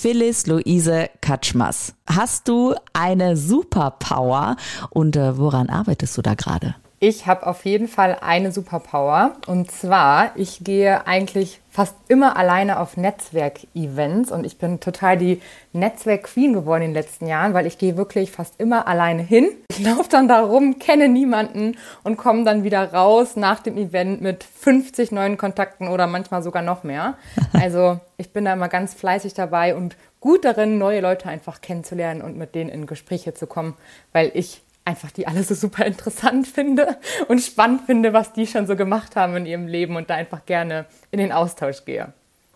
Phyllis Luise Katschmas. Hast du eine Superpower und äh, woran arbeitest du da gerade? Ich habe auf jeden Fall eine Superpower. Und zwar, ich gehe eigentlich fast immer alleine auf Netzwerk-Events und ich bin total die Netzwerk-Queen geworden in den letzten Jahren, weil ich gehe wirklich fast immer alleine hin. Ich laufe dann da rum, kenne niemanden und komme dann wieder raus nach dem Event mit 50 neuen Kontakten oder manchmal sogar noch mehr. Also ich bin da immer ganz fleißig dabei und gut darin, neue Leute einfach kennenzulernen und mit denen in Gespräche zu kommen, weil ich einfach die alle so super interessant finde und spannend finde, was die schon so gemacht haben in ihrem Leben und da einfach gerne in den Austausch gehe.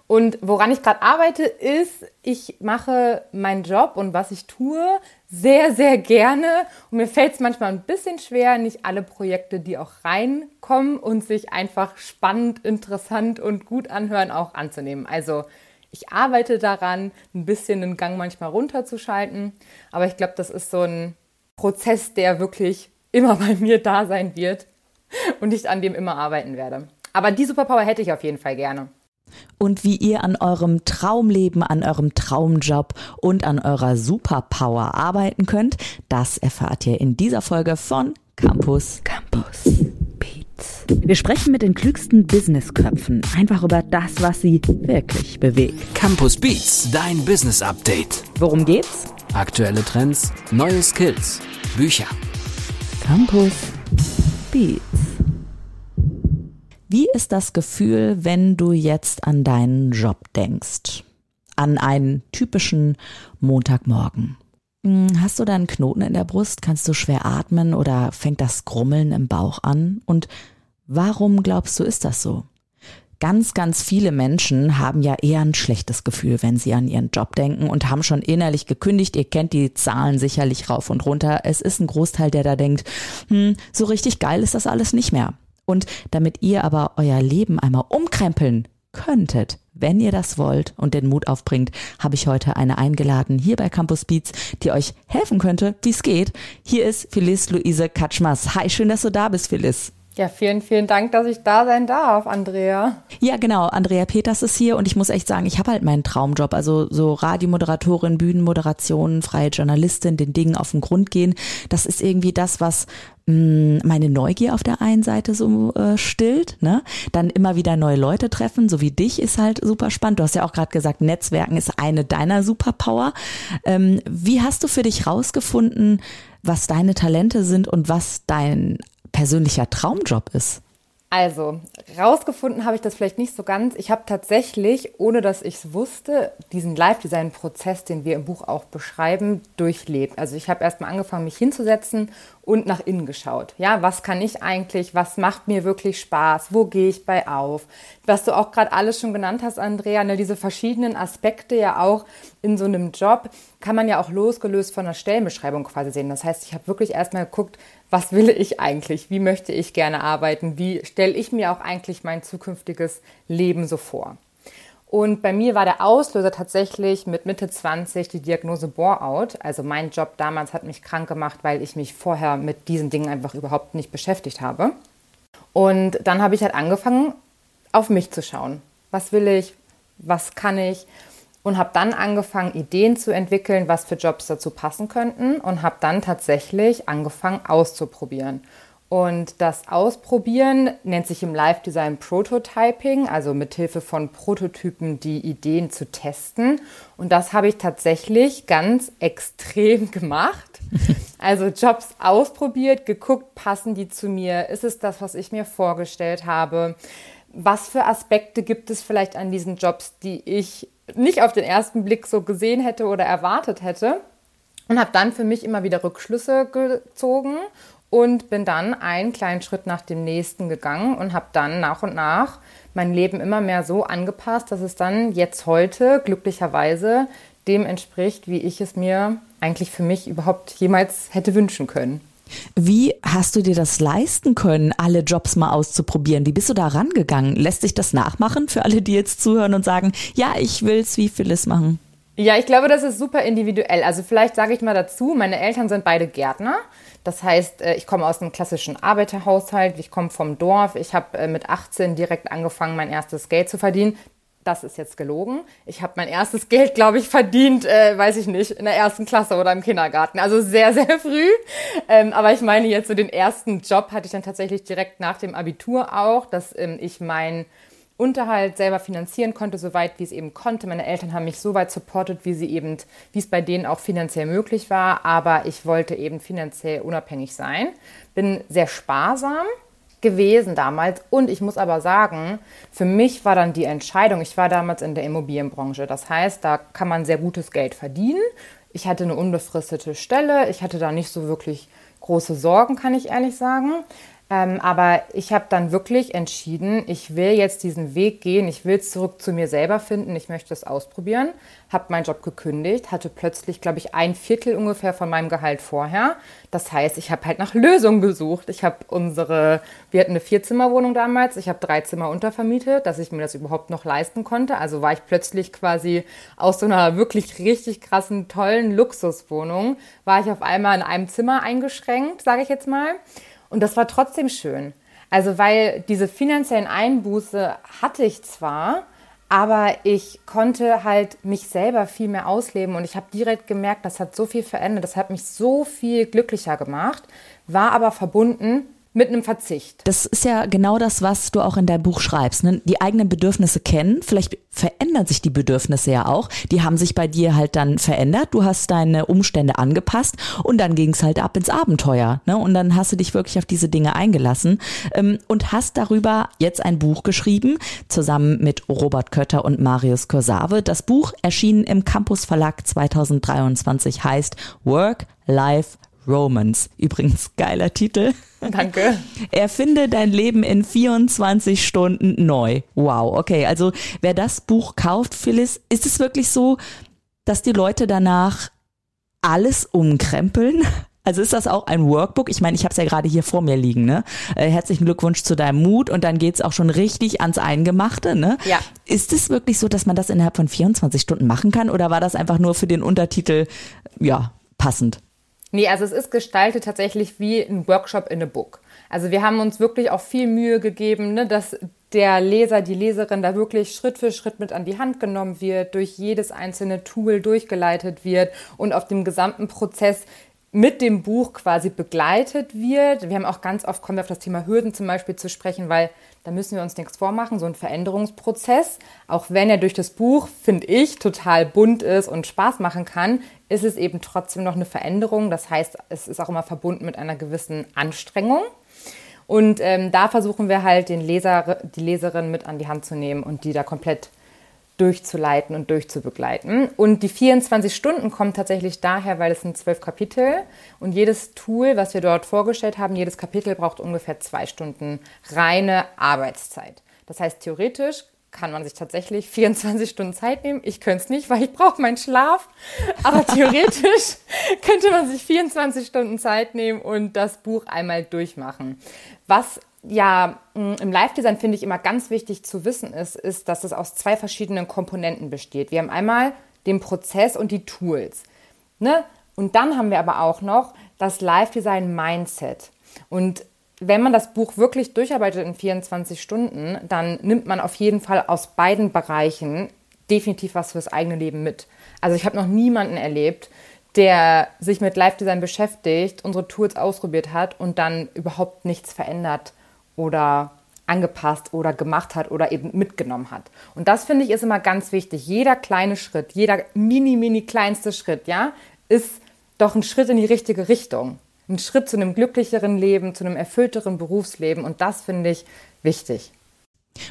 Und woran ich gerade arbeite, ist, ich mache meinen Job und was ich tue sehr, sehr gerne. Und mir fällt es manchmal ein bisschen schwer, nicht alle Projekte, die auch reinkommen und sich einfach spannend, interessant und gut anhören, auch anzunehmen. Also ich arbeite daran, ein bisschen den Gang manchmal runterzuschalten. Aber ich glaube, das ist so ein Prozess, der wirklich immer bei mir da sein wird und ich an dem immer arbeiten werde. Aber die Superpower hätte ich auf jeden Fall gerne. Und wie ihr an eurem Traumleben, an eurem Traumjob und an eurer Superpower arbeiten könnt, das erfahrt ihr in dieser Folge von Campus, Campus Beats. Wir sprechen mit den klügsten Businessköpfen einfach über das, was sie wirklich bewegt. Campus Beats, dein Business Update. Worum geht's? Aktuelle Trends, neue Skills, Bücher. Campus Beats. Wie ist das Gefühl, wenn du jetzt an deinen Job denkst? An einen typischen Montagmorgen. Hm, hast du da einen Knoten in der Brust? Kannst du schwer atmen oder fängt das Grummeln im Bauch an? Und warum glaubst du, ist das so? Ganz, ganz viele Menschen haben ja eher ein schlechtes Gefühl, wenn sie an ihren Job denken und haben schon innerlich gekündigt. Ihr kennt die Zahlen sicherlich rauf und runter. Es ist ein Großteil, der da denkt, hm, so richtig geil ist das alles nicht mehr. Und damit ihr aber euer Leben einmal umkrempeln könntet, wenn ihr das wollt und den Mut aufbringt, habe ich heute eine eingeladen hier bei Campus Beats, die euch helfen könnte, wie es geht. Hier ist Phyllis Luise Katschmas. Hi, schön, dass du da bist, Phyllis. Ja, vielen, vielen Dank, dass ich da sein darf, Andrea. Ja, genau. Andrea Peters ist hier und ich muss echt sagen, ich habe halt meinen Traumjob. Also so Radiomoderatorin, Bühnenmoderation, freie Journalistin, den Dingen auf den Grund gehen. Das ist irgendwie das, was mm, meine Neugier auf der einen Seite so äh, stillt. Ne? Dann immer wieder neue Leute treffen, so wie dich, ist halt super spannend. Du hast ja auch gerade gesagt, Netzwerken ist eine deiner Superpower. Ähm, wie hast du für dich rausgefunden, was deine Talente sind und was dein persönlicher Traumjob ist? Also, rausgefunden habe ich das vielleicht nicht so ganz. Ich habe tatsächlich, ohne dass ich es wusste, diesen Live-Design-Prozess, den wir im Buch auch beschreiben, durchlebt. Also ich habe erstmal angefangen, mich hinzusetzen und nach innen geschaut. Ja, was kann ich eigentlich? Was macht mir wirklich Spaß? Wo gehe ich bei auf? Was du auch gerade alles schon genannt hast, Andrea, ne, diese verschiedenen Aspekte ja auch in so einem Job kann man ja auch losgelöst von der Stellenbeschreibung quasi sehen. Das heißt, ich habe wirklich erstmal geguckt, was will ich eigentlich? Wie möchte ich gerne arbeiten? Wie stelle ich mir auch eigentlich mein zukünftiges Leben so vor? Und bei mir war der Auslöser tatsächlich mit Mitte 20 die Diagnose Bore-out. Also mein Job damals hat mich krank gemacht, weil ich mich vorher mit diesen Dingen einfach überhaupt nicht beschäftigt habe. Und dann habe ich halt angefangen, auf mich zu schauen. Was will ich? Was kann ich? Und habe dann angefangen, Ideen zu entwickeln, was für Jobs dazu passen könnten und habe dann tatsächlich angefangen auszuprobieren. Und das Ausprobieren nennt sich im Live-Design Prototyping, also mit Hilfe von Prototypen die Ideen zu testen. Und das habe ich tatsächlich ganz extrem gemacht. Also Jobs ausprobiert, geguckt, passen die zu mir? Ist es das, was ich mir vorgestellt habe? Was für Aspekte gibt es vielleicht an diesen Jobs, die ich nicht auf den ersten Blick so gesehen hätte oder erwartet hätte. Und habe dann für mich immer wieder Rückschlüsse gezogen und bin dann einen kleinen Schritt nach dem nächsten gegangen und habe dann nach und nach mein Leben immer mehr so angepasst, dass es dann jetzt heute glücklicherweise dem entspricht, wie ich es mir eigentlich für mich überhaupt jemals hätte wünschen können. Wie hast du dir das leisten können, alle Jobs mal auszuprobieren? Wie bist du da rangegangen? Lässt sich das nachmachen für alle, die jetzt zuhören und sagen, ja, ich will es wie Phyllis machen? Ja, ich glaube, das ist super individuell. Also vielleicht sage ich mal dazu, meine Eltern sind beide Gärtner. Das heißt, äh, ich komme aus einem klassischen Arbeiterhaushalt, ich komme vom Dorf. Ich habe äh, mit 18 direkt angefangen, mein erstes Geld zu verdienen. Das ist jetzt gelogen. Ich habe mein erstes Geld, glaube ich, verdient, äh, weiß ich nicht, in der ersten Klasse oder im Kindergarten. Also sehr, sehr früh. Ähm, aber ich meine jetzt so den ersten Job hatte ich dann tatsächlich direkt nach dem Abitur auch, dass ähm, ich meinen Unterhalt selber finanzieren konnte, soweit wie es eben konnte. Meine Eltern haben mich so weit supportet, wie sie eben, wie es bei denen auch finanziell möglich war. Aber ich wollte eben finanziell unabhängig sein. Bin sehr sparsam gewesen damals. Und ich muss aber sagen, für mich war dann die Entscheidung, ich war damals in der Immobilienbranche. Das heißt, da kann man sehr gutes Geld verdienen. Ich hatte eine unbefristete Stelle. Ich hatte da nicht so wirklich große Sorgen, kann ich ehrlich sagen. Ähm, aber ich habe dann wirklich entschieden, ich will jetzt diesen Weg gehen, ich will zurück zu mir selber finden, ich möchte es ausprobieren, habe meinen Job gekündigt, hatte plötzlich, glaube ich, ein Viertel ungefähr von meinem Gehalt vorher. Das heißt, ich habe halt nach Lösungen gesucht. Ich habe unsere, wir hatten eine Vierzimmerwohnung damals, ich habe drei Zimmer untervermietet, dass ich mir das überhaupt noch leisten konnte. Also war ich plötzlich quasi aus so einer wirklich richtig krassen, tollen Luxuswohnung, war ich auf einmal in einem Zimmer eingeschränkt, sage ich jetzt mal. Und das war trotzdem schön. Also weil diese finanziellen Einbuße hatte ich zwar, aber ich konnte halt mich selber viel mehr ausleben und ich habe direkt gemerkt, das hat so viel verändert, das hat mich so viel glücklicher gemacht, war aber verbunden mit einem Verzicht. Das ist ja genau das, was du auch in deinem Buch schreibst. Ne? Die eigenen Bedürfnisse kennen. Vielleicht verändern sich die Bedürfnisse ja auch. Die haben sich bei dir halt dann verändert. Du hast deine Umstände angepasst und dann ging es halt ab ins Abenteuer. Ne? Und dann hast du dich wirklich auf diese Dinge eingelassen ähm, und hast darüber jetzt ein Buch geschrieben, zusammen mit Robert Kötter und Marius Korsave. Das Buch erschien im Campus Verlag 2023, heißt Work, Life, Romance. Übrigens, geiler Titel. Danke. Erfinde dein Leben in 24 Stunden neu. Wow, okay. Also wer das Buch kauft, Phyllis, ist es wirklich so, dass die Leute danach alles umkrempeln? Also ist das auch ein Workbook? Ich meine, ich habe es ja gerade hier vor mir liegen. Ne? Äh, herzlichen Glückwunsch zu deinem Mut und dann geht's auch schon richtig ans Eingemachte. Ne? Ja. Ist es wirklich so, dass man das innerhalb von 24 Stunden machen kann oder war das einfach nur für den Untertitel ja passend? Nee, also es ist gestaltet tatsächlich wie ein Workshop in a Book. Also wir haben uns wirklich auch viel Mühe gegeben, ne, dass der Leser, die Leserin da wirklich Schritt für Schritt mit an die Hand genommen wird, durch jedes einzelne Tool durchgeleitet wird und auf dem gesamten Prozess mit dem Buch quasi begleitet wird. Wir haben auch ganz oft, kommen wir auf das Thema Hürden zum Beispiel zu sprechen, weil da müssen wir uns nichts vormachen, so ein Veränderungsprozess, auch wenn er durch das Buch, finde ich, total bunt ist und Spaß machen kann, ist es eben trotzdem noch eine Veränderung. Das heißt, es ist auch immer verbunden mit einer gewissen Anstrengung. Und ähm, da versuchen wir halt, den Leser, die Leserin mit an die Hand zu nehmen und die da komplett durchzuleiten und durchzubegleiten. Und die 24 Stunden kommen tatsächlich daher, weil es sind zwölf Kapitel und jedes Tool, was wir dort vorgestellt haben, jedes Kapitel braucht ungefähr zwei Stunden reine Arbeitszeit. Das heißt, theoretisch kann man sich tatsächlich 24 Stunden Zeit nehmen. Ich könnte es nicht, weil ich brauche meinen Schlaf. Aber theoretisch könnte man sich 24 Stunden Zeit nehmen und das Buch einmal durchmachen. Was ja mm, im Live-Design finde ich immer ganz wichtig zu wissen ist, ist, dass es aus zwei verschiedenen Komponenten besteht. Wir haben einmal den Prozess und die Tools. Ne? Und dann haben wir aber auch noch das Live-Design-Mindset. Und wenn man das Buch wirklich durcharbeitet in 24 Stunden, dann nimmt man auf jeden Fall aus beiden Bereichen definitiv was fürs eigene Leben mit. Also ich habe noch niemanden erlebt, der sich mit Live-Design beschäftigt, unsere Tools ausprobiert hat und dann überhaupt nichts verändert oder angepasst oder gemacht hat oder eben mitgenommen hat. Und das finde ich ist immer ganz wichtig. Jeder kleine Schritt, jeder mini, mini kleinste Schritt, ja, ist doch ein Schritt in die richtige Richtung ein Schritt zu einem glücklicheren Leben, zu einem erfüllteren Berufsleben. Und das finde ich wichtig.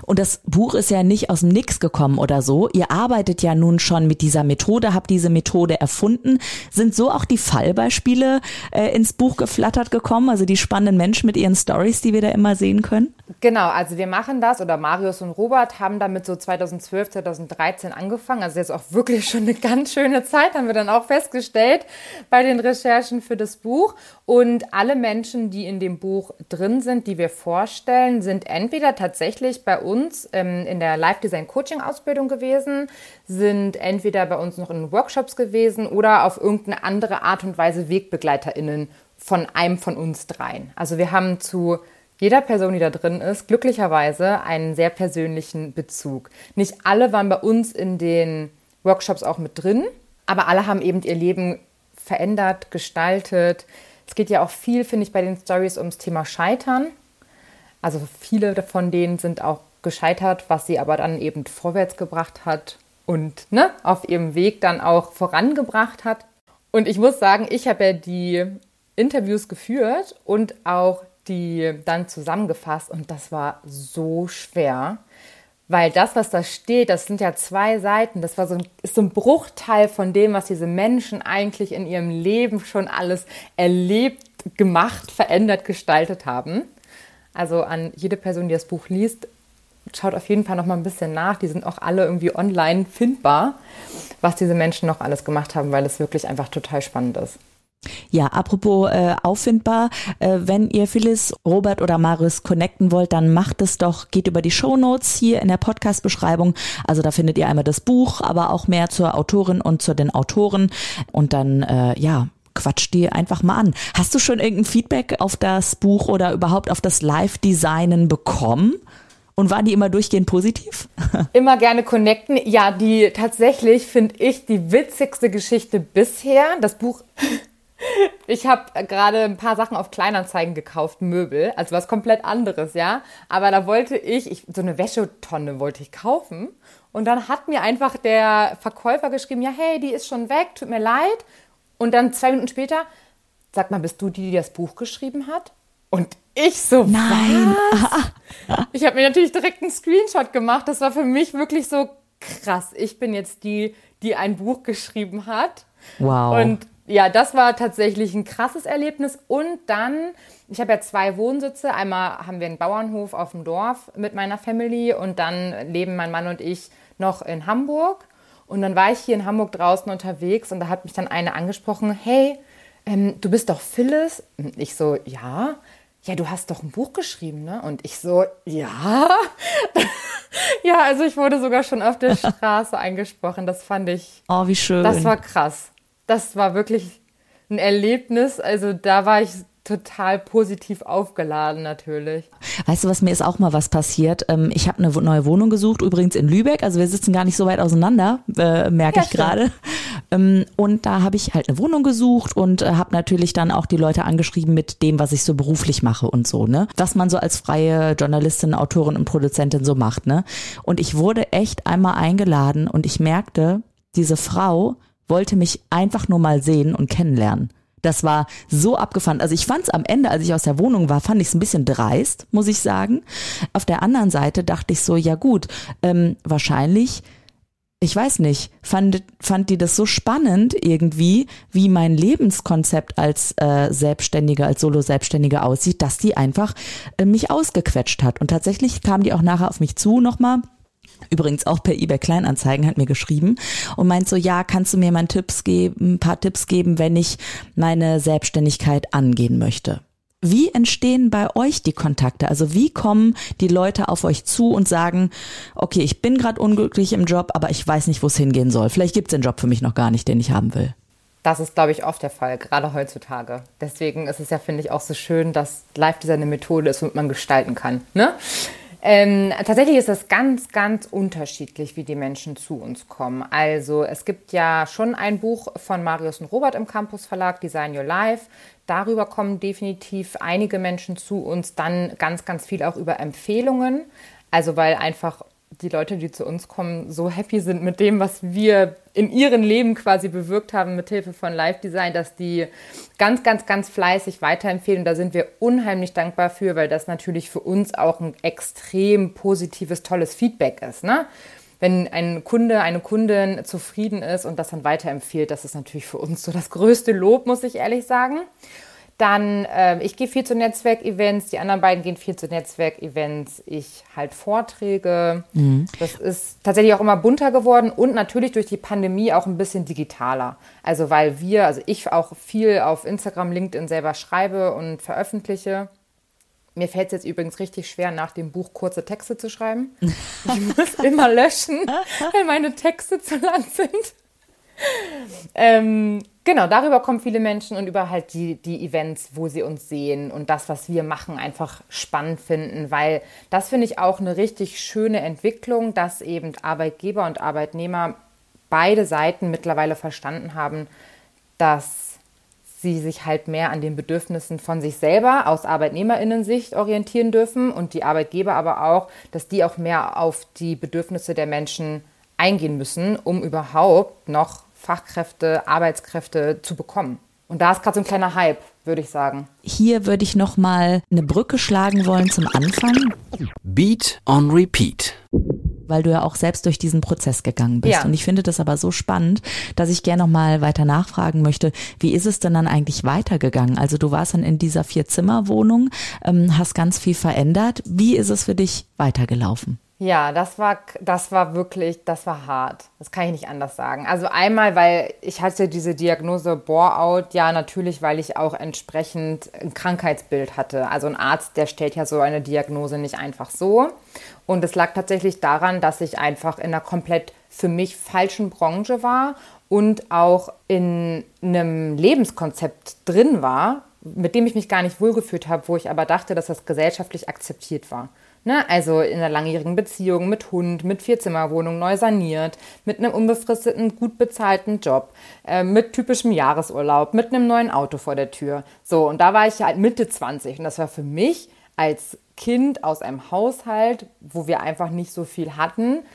Und das Buch ist ja nicht aus dem Nix gekommen oder so. Ihr arbeitet ja nun schon mit dieser Methode, habt diese Methode erfunden. Sind so auch die Fallbeispiele äh, ins Buch geflattert gekommen? Also die spannenden Menschen mit ihren Stories, die wir da immer sehen können? Genau, also wir machen das oder Marius und Robert haben damit so 2012, 2013 angefangen. Also jetzt auch wirklich schon eine ganz schöne Zeit, haben wir dann auch festgestellt bei den Recherchen für das Buch. Und alle Menschen, die in dem Buch drin sind, die wir vorstellen, sind entweder tatsächlich bei uns ähm, in der Live-Design-Coaching-Ausbildung gewesen, sind entweder bei uns noch in Workshops gewesen oder auf irgendeine andere Art und Weise WegbegleiterInnen von einem von uns dreien. Also wir haben zu jeder Person, die da drin ist, glücklicherweise einen sehr persönlichen Bezug. Nicht alle waren bei uns in den Workshops auch mit drin, aber alle haben eben ihr Leben verändert, gestaltet. Es geht ja auch viel, finde ich, bei den Stories ums Thema Scheitern. Also viele von denen sind auch gescheitert, was sie aber dann eben vorwärts gebracht hat und ne, auf ihrem Weg dann auch vorangebracht hat. Und ich muss sagen, ich habe ja die Interviews geführt und auch die dann zusammengefasst und das war so schwer, weil das, was da steht, das sind ja zwei Seiten, das war so ein, ist so ein Bruchteil von dem, was diese Menschen eigentlich in ihrem Leben schon alles erlebt, gemacht, verändert, gestaltet haben. Also an jede Person, die das Buch liest, schaut auf jeden Fall noch mal ein bisschen nach. Die sind auch alle irgendwie online findbar, was diese Menschen noch alles gemacht haben, weil es wirklich einfach total spannend ist. Ja, apropos äh, auffindbar, äh, wenn ihr Phyllis, Robert oder Marius connecten wollt, dann macht es doch, geht über die Show Notes hier in der Podcast-Beschreibung. Also da findet ihr einmal das Buch, aber auch mehr zur Autorin und zu den Autoren. Und dann, äh, ja, quatscht die einfach mal an. Hast du schon irgendein Feedback auf das Buch oder überhaupt auf das Live-Designen bekommen? Und waren die immer durchgehend positiv? Immer gerne connecten. Ja, die tatsächlich finde ich die witzigste Geschichte bisher. Das Buch ich habe gerade ein paar Sachen auf Kleinanzeigen gekauft, Möbel, also was komplett anderes, ja. Aber da wollte ich, ich so eine Wäschetonne wollte ich kaufen. Und dann hat mir einfach der Verkäufer geschrieben, ja, hey, die ist schon weg, tut mir leid. Und dann zwei Minuten später, sag mal, bist du die, die das Buch geschrieben hat? Und ich so, nein. Was? Ich habe mir natürlich direkt einen Screenshot gemacht. Das war für mich wirklich so krass. Ich bin jetzt die, die ein Buch geschrieben hat. Wow. Und ja, das war tatsächlich ein krasses Erlebnis. Und dann, ich habe ja zwei Wohnsitze. Einmal haben wir einen Bauernhof auf dem Dorf mit meiner Family und dann leben mein Mann und ich noch in Hamburg. Und dann war ich hier in Hamburg draußen unterwegs und da hat mich dann eine angesprochen, hey, ähm, du bist doch Phyllis. Und ich so, ja. Ja, du hast doch ein Buch geschrieben, ne? Und ich so, ja. ja, also ich wurde sogar schon auf der Straße angesprochen. Das fand ich. Oh, wie schön. Das war krass das war wirklich ein Erlebnis. Also da war ich total positiv aufgeladen natürlich. Weißt du, was mir ist auch mal was passiert? Ähm, ich habe eine neue Wohnung gesucht, übrigens in Lübeck. Also wir sitzen gar nicht so weit auseinander, äh, merke ja, ich gerade. Ähm, und da habe ich halt eine Wohnung gesucht und äh, habe natürlich dann auch die Leute angeschrieben mit dem, was ich so beruflich mache und so, ne? Was man so als freie Journalistin, Autorin und Produzentin so macht, ne? Und ich wurde echt einmal eingeladen und ich merkte, diese Frau wollte mich einfach nur mal sehen und kennenlernen. Das war so abgefahren. Also ich fand es am Ende, als ich aus der Wohnung war, fand ich es ein bisschen dreist, muss ich sagen. Auf der anderen Seite dachte ich so, ja gut, ähm, wahrscheinlich, ich weiß nicht, fand, fand die das so spannend irgendwie, wie mein Lebenskonzept als äh, Selbstständige, als Solo-Selbstständige aussieht, dass die einfach äh, mich ausgequetscht hat. Und tatsächlich kam die auch nachher auf mich zu nochmal Übrigens auch per eBay Kleinanzeigen hat mir geschrieben und meint so, ja, kannst du mir mal Tipps geben, ein paar Tipps geben, wenn ich meine Selbstständigkeit angehen möchte. Wie entstehen bei euch die Kontakte? Also wie kommen die Leute auf euch zu und sagen, okay, ich bin gerade unglücklich im Job, aber ich weiß nicht, wo es hingehen soll. Vielleicht gibt es den Job für mich noch gar nicht, den ich haben will. Das ist, glaube ich, oft der Fall, gerade heutzutage. Deswegen ist es ja, finde ich, auch so schön, dass Live-Design eine Methode ist, womit man gestalten kann. Ne? Ähm, tatsächlich ist es ganz, ganz unterschiedlich, wie die Menschen zu uns kommen. Also es gibt ja schon ein Buch von Marius und Robert im Campus Verlag, Design Your Life. Darüber kommen definitiv einige Menschen zu uns, dann ganz, ganz viel auch über Empfehlungen. Also weil einfach die Leute, die zu uns kommen, so happy sind mit dem, was wir in ihrem Leben quasi bewirkt haben mit Hilfe von Live Design, dass die ganz, ganz, ganz fleißig weiterempfehlen. Da sind wir unheimlich dankbar für, weil das natürlich für uns auch ein extrem positives, tolles Feedback ist. Ne? Wenn ein Kunde, eine Kundin zufrieden ist und das dann weiterempfiehlt, das ist natürlich für uns so das größte Lob, muss ich ehrlich sagen. Dann, äh, ich gehe viel zu Netzwerkevents, die anderen beiden gehen viel zu Netzwerkevents. Ich halte Vorträge. Mhm. Das ist tatsächlich auch immer bunter geworden und natürlich durch die Pandemie auch ein bisschen digitaler. Also weil wir, also ich auch viel auf Instagram, LinkedIn selber schreibe und veröffentliche. Mir fällt es jetzt übrigens richtig schwer, nach dem Buch kurze Texte zu schreiben. Ich muss immer löschen, weil meine Texte zu lang sind. Ähm, Genau, darüber kommen viele Menschen und über halt die, die Events, wo sie uns sehen und das, was wir machen, einfach spannend finden, weil das finde ich auch eine richtig schöne Entwicklung, dass eben Arbeitgeber und Arbeitnehmer beide Seiten mittlerweile verstanden haben, dass sie sich halt mehr an den Bedürfnissen von sich selber aus Arbeitnehmerinnensicht orientieren dürfen und die Arbeitgeber aber auch, dass die auch mehr auf die Bedürfnisse der Menschen eingehen müssen, um überhaupt noch Fachkräfte, Arbeitskräfte zu bekommen. Und da ist gerade so ein kleiner Hype, würde ich sagen. Hier würde ich noch mal eine Brücke schlagen wollen zum Anfang. Beat on Repeat weil du ja auch selbst durch diesen Prozess gegangen bist. Ja. Und ich finde das aber so spannend, dass ich gerne noch mal weiter nachfragen möchte, wie ist es denn dann eigentlich weitergegangen? Also du warst dann in dieser Vier-Zimmer-Wohnung, ähm, hast ganz viel verändert. Wie ist es für dich weitergelaufen? Ja, das war, das war wirklich, das war hart. Das kann ich nicht anders sagen. Also einmal, weil ich hatte diese Diagnose Bore-out, ja natürlich, weil ich auch entsprechend ein Krankheitsbild hatte. Also ein Arzt, der stellt ja so eine Diagnose nicht einfach so. Und es lag tatsächlich daran, dass ich einfach in einer komplett für mich falschen Branche war und auch in einem Lebenskonzept drin war, mit dem ich mich gar nicht wohlgefühlt habe, wo ich aber dachte, dass das gesellschaftlich akzeptiert war. Ne? Also in einer langjährigen Beziehung mit Hund, mit Vierzimmerwohnung, neu saniert, mit einem unbefristeten, gut bezahlten Job, äh, mit typischem Jahresurlaub, mit einem neuen Auto vor der Tür. So, und da war ich halt Mitte 20 und das war für mich als Kind aus einem Haushalt, wo wir einfach nicht so viel hatten,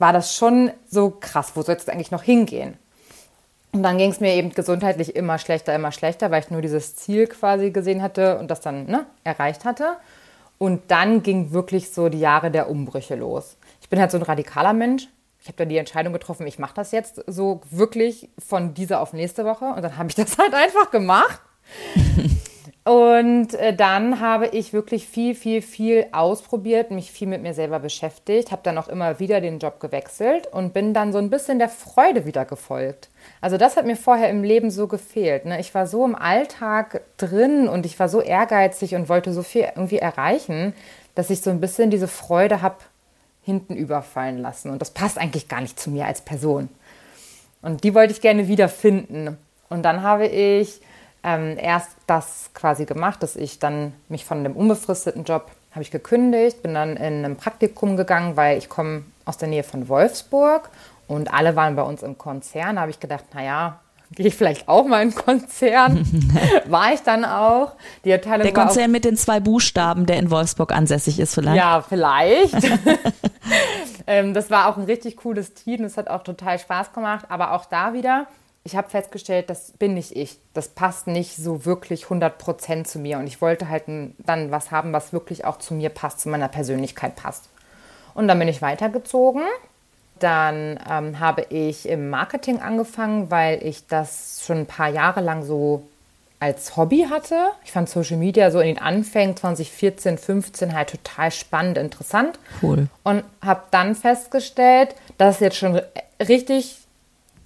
war das schon so krass, wo soll es eigentlich noch hingehen? Und dann ging es mir eben gesundheitlich immer schlechter, immer schlechter, weil ich nur dieses Ziel quasi gesehen hatte und das dann ne, erreicht hatte. Und dann ging wirklich so die Jahre der Umbrüche los. Ich bin halt so ein radikaler Mensch. Ich habe dann die Entscheidung getroffen, ich mache das jetzt so wirklich von dieser auf nächste Woche. Und dann habe ich das halt einfach gemacht. Und äh, dann habe ich wirklich viel, viel, viel ausprobiert, mich viel mit mir selber beschäftigt, habe dann auch immer wieder den Job gewechselt und bin dann so ein bisschen der Freude wieder gefolgt. Also das hat mir vorher im Leben so gefehlt. Ne? Ich war so im Alltag drin und ich war so ehrgeizig und wollte so viel irgendwie erreichen, dass ich so ein bisschen diese Freude habe hinten überfallen lassen. Und das passt eigentlich gar nicht zu mir als Person. Und die wollte ich gerne wiederfinden. Und dann habe ich ähm, erst das quasi gemacht, dass ich dann mich von dem unbefristeten Job habe ich gekündigt, bin dann in ein Praktikum gegangen, weil ich komme aus der Nähe von Wolfsburg und alle waren bei uns im Konzern. Da habe ich gedacht, naja, gehe ich vielleicht auch mal in Konzern. War ich dann auch. Die Abteilung der Konzern mit den zwei Buchstaben, der in Wolfsburg ansässig ist vielleicht. Ja, vielleicht. ähm, das war auch ein richtig cooles Team. Das hat auch total Spaß gemacht. Aber auch da wieder, ich habe festgestellt, das bin nicht ich. Das passt nicht so wirklich 100% zu mir. Und ich wollte halt dann was haben, was wirklich auch zu mir passt, zu meiner Persönlichkeit passt. Und dann bin ich weitergezogen. Dann ähm, habe ich im Marketing angefangen, weil ich das schon ein paar Jahre lang so als Hobby hatte. Ich fand Social Media so in den Anfängen 2014, 15 halt total spannend, interessant. Cool. Und habe dann festgestellt, dass es jetzt schon richtig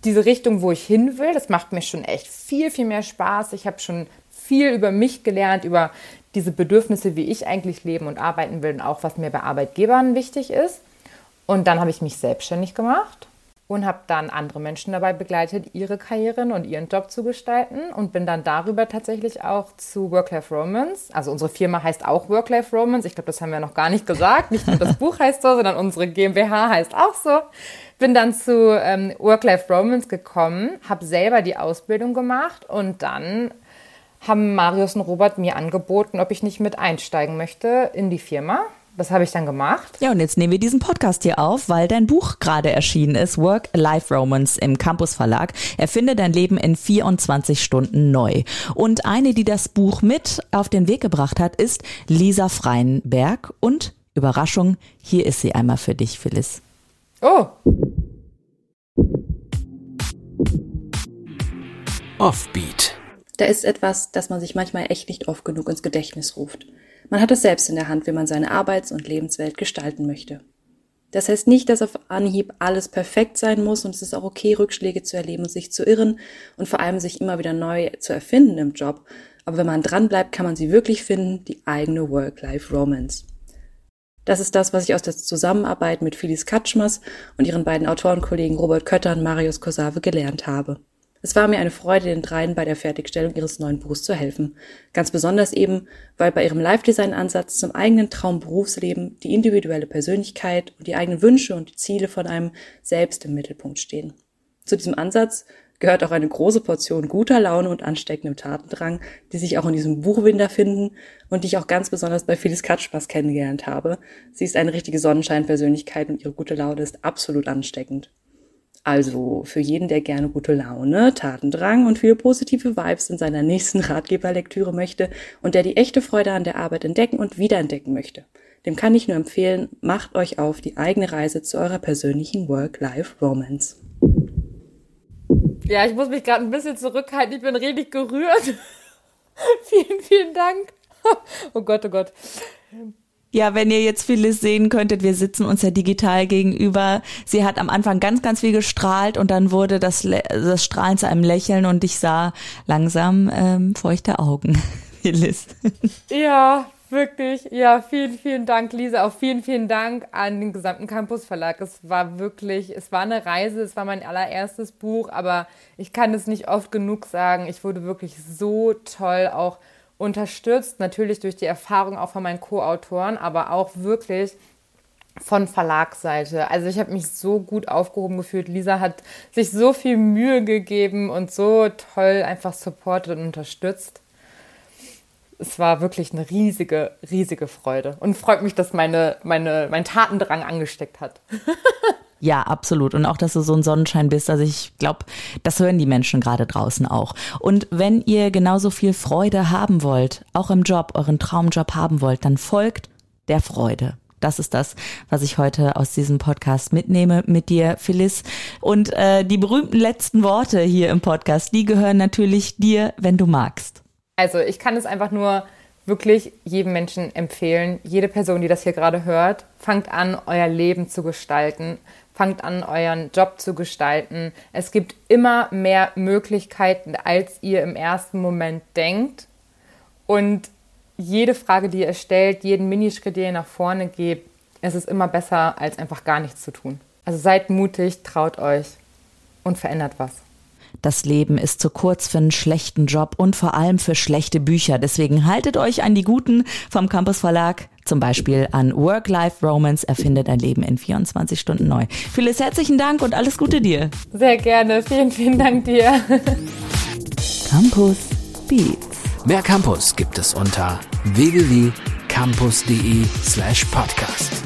diese Richtung, wo ich hin will. Das macht mir schon echt viel, viel mehr Spaß. Ich habe schon viel über mich gelernt, über diese Bedürfnisse, wie ich eigentlich leben und arbeiten will und auch was mir bei Arbeitgebern wichtig ist. Und dann habe ich mich selbstständig gemacht und habe dann andere Menschen dabei begleitet, ihre Karrieren und ihren Job zu gestalten und bin dann darüber tatsächlich auch zu Work-Life Romance. Also unsere Firma heißt auch Work-Life Romance. Ich glaube, das haben wir noch gar nicht gesagt. Nicht nur das Buch heißt so, sondern unsere GmbH heißt auch so bin dann zu ähm, Work-Life Romance gekommen, habe selber die Ausbildung gemacht und dann haben Marius und Robert mir angeboten, ob ich nicht mit einsteigen möchte in die Firma. Das habe ich dann gemacht. Ja, und jetzt nehmen wir diesen Podcast hier auf, weil dein Buch gerade erschienen ist, Work-Life Romance im Campus Verlag. Erfinde dein Leben in 24 Stunden neu. Und eine, die das Buch mit auf den Weg gebracht hat, ist Lisa Freienberg. Und Überraschung, hier ist sie einmal für dich, Phyllis. Oh. Offbeat. Da ist etwas, das man sich manchmal echt nicht oft genug ins Gedächtnis ruft. Man hat es selbst in der Hand, wie man seine Arbeits- und Lebenswelt gestalten möchte. Das heißt nicht, dass auf Anhieb alles perfekt sein muss und es ist auch okay, Rückschläge zu erleben und sich zu irren und vor allem sich immer wieder neu zu erfinden im Job. Aber wenn man dranbleibt, kann man sie wirklich finden, die eigene Work-Life-Romance. Das ist das, was ich aus der Zusammenarbeit mit Phyllis Katschmers und ihren beiden Autorenkollegen Robert Kötter und Marius Kosave gelernt habe. Es war mir eine Freude, den dreien bei der Fertigstellung ihres neuen Buchs zu helfen. Ganz besonders eben, weil bei ihrem Live-Design-Ansatz zum eigenen Traum-Berufsleben die individuelle Persönlichkeit und die eigenen Wünsche und Ziele von einem selbst im Mittelpunkt stehen. Zu diesem Ansatz gehört auch eine große Portion guter Laune und ansteckendem Tatendrang, die sich auch in diesem Buch wiederfinden und die ich auch ganz besonders bei Phyllis Katschbas kennengelernt habe. Sie ist eine richtige Sonnenscheinpersönlichkeit und ihre gute Laune ist absolut ansteckend. Also für jeden, der gerne gute Laune, Tatendrang und viele positive Vibes in seiner nächsten Ratgeberlektüre möchte und der die echte Freude an der Arbeit entdecken und wiederentdecken möchte. Dem kann ich nur empfehlen, macht euch auf die eigene Reise zu eurer persönlichen Work-Life-Romance. Ja, ich muss mich gerade ein bisschen zurückhalten. Ich bin richtig gerührt. vielen, vielen Dank. oh Gott, oh Gott. Ja, wenn ihr jetzt vieles sehen könntet, wir sitzen uns ja digital gegenüber. Sie hat am Anfang ganz, ganz viel gestrahlt und dann wurde das, das Strahlen zu einem Lächeln und ich sah langsam ähm, feuchte Augen. Phyllis. Ja, wirklich. Ja, vielen, vielen Dank, Lisa. Auch vielen, vielen Dank an den gesamten Campus Verlag. Es war wirklich, es war eine Reise, es war mein allererstes Buch, aber ich kann es nicht oft genug sagen. Ich wurde wirklich so toll auch unterstützt, natürlich durch die Erfahrung auch von meinen Co-Autoren, aber auch wirklich von Verlagsseite. Also ich habe mich so gut aufgehoben gefühlt. Lisa hat sich so viel Mühe gegeben und so toll einfach supportet und unterstützt. Es war wirklich eine riesige, riesige Freude und freut mich, dass meine, meine, mein Tatendrang angesteckt hat. Ja, absolut. Und auch, dass du so ein Sonnenschein bist. Also ich glaube, das hören die Menschen gerade draußen auch. Und wenn ihr genauso viel Freude haben wollt, auch im Job, euren Traumjob haben wollt, dann folgt der Freude. Das ist das, was ich heute aus diesem Podcast mitnehme mit dir, Phyllis. Und äh, die berühmten letzten Worte hier im Podcast, die gehören natürlich dir, wenn du magst. Also ich kann es einfach nur wirklich jedem Menschen empfehlen. Jede Person, die das hier gerade hört, fangt an, euer Leben zu gestalten fangt an, euren Job zu gestalten. Es gibt immer mehr Möglichkeiten, als ihr im ersten Moment denkt. Und jede Frage, die ihr stellt, jeden Minischritt, den ihr nach vorne gebt, es ist immer besser, als einfach gar nichts zu tun. Also seid mutig, traut euch und verändert was. Das Leben ist zu kurz für einen schlechten Job und vor allem für schlechte Bücher. Deswegen haltet euch an die guten vom Campus Verlag. Zum Beispiel an Work-Life-Romance erfindet ein Leben in 24 Stunden neu. Vieles herzlichen Dank und alles Gute dir. Sehr gerne. Vielen, vielen Dank dir. Campus Beats. Mehr Campus gibt es unter www.campus.de slash podcast.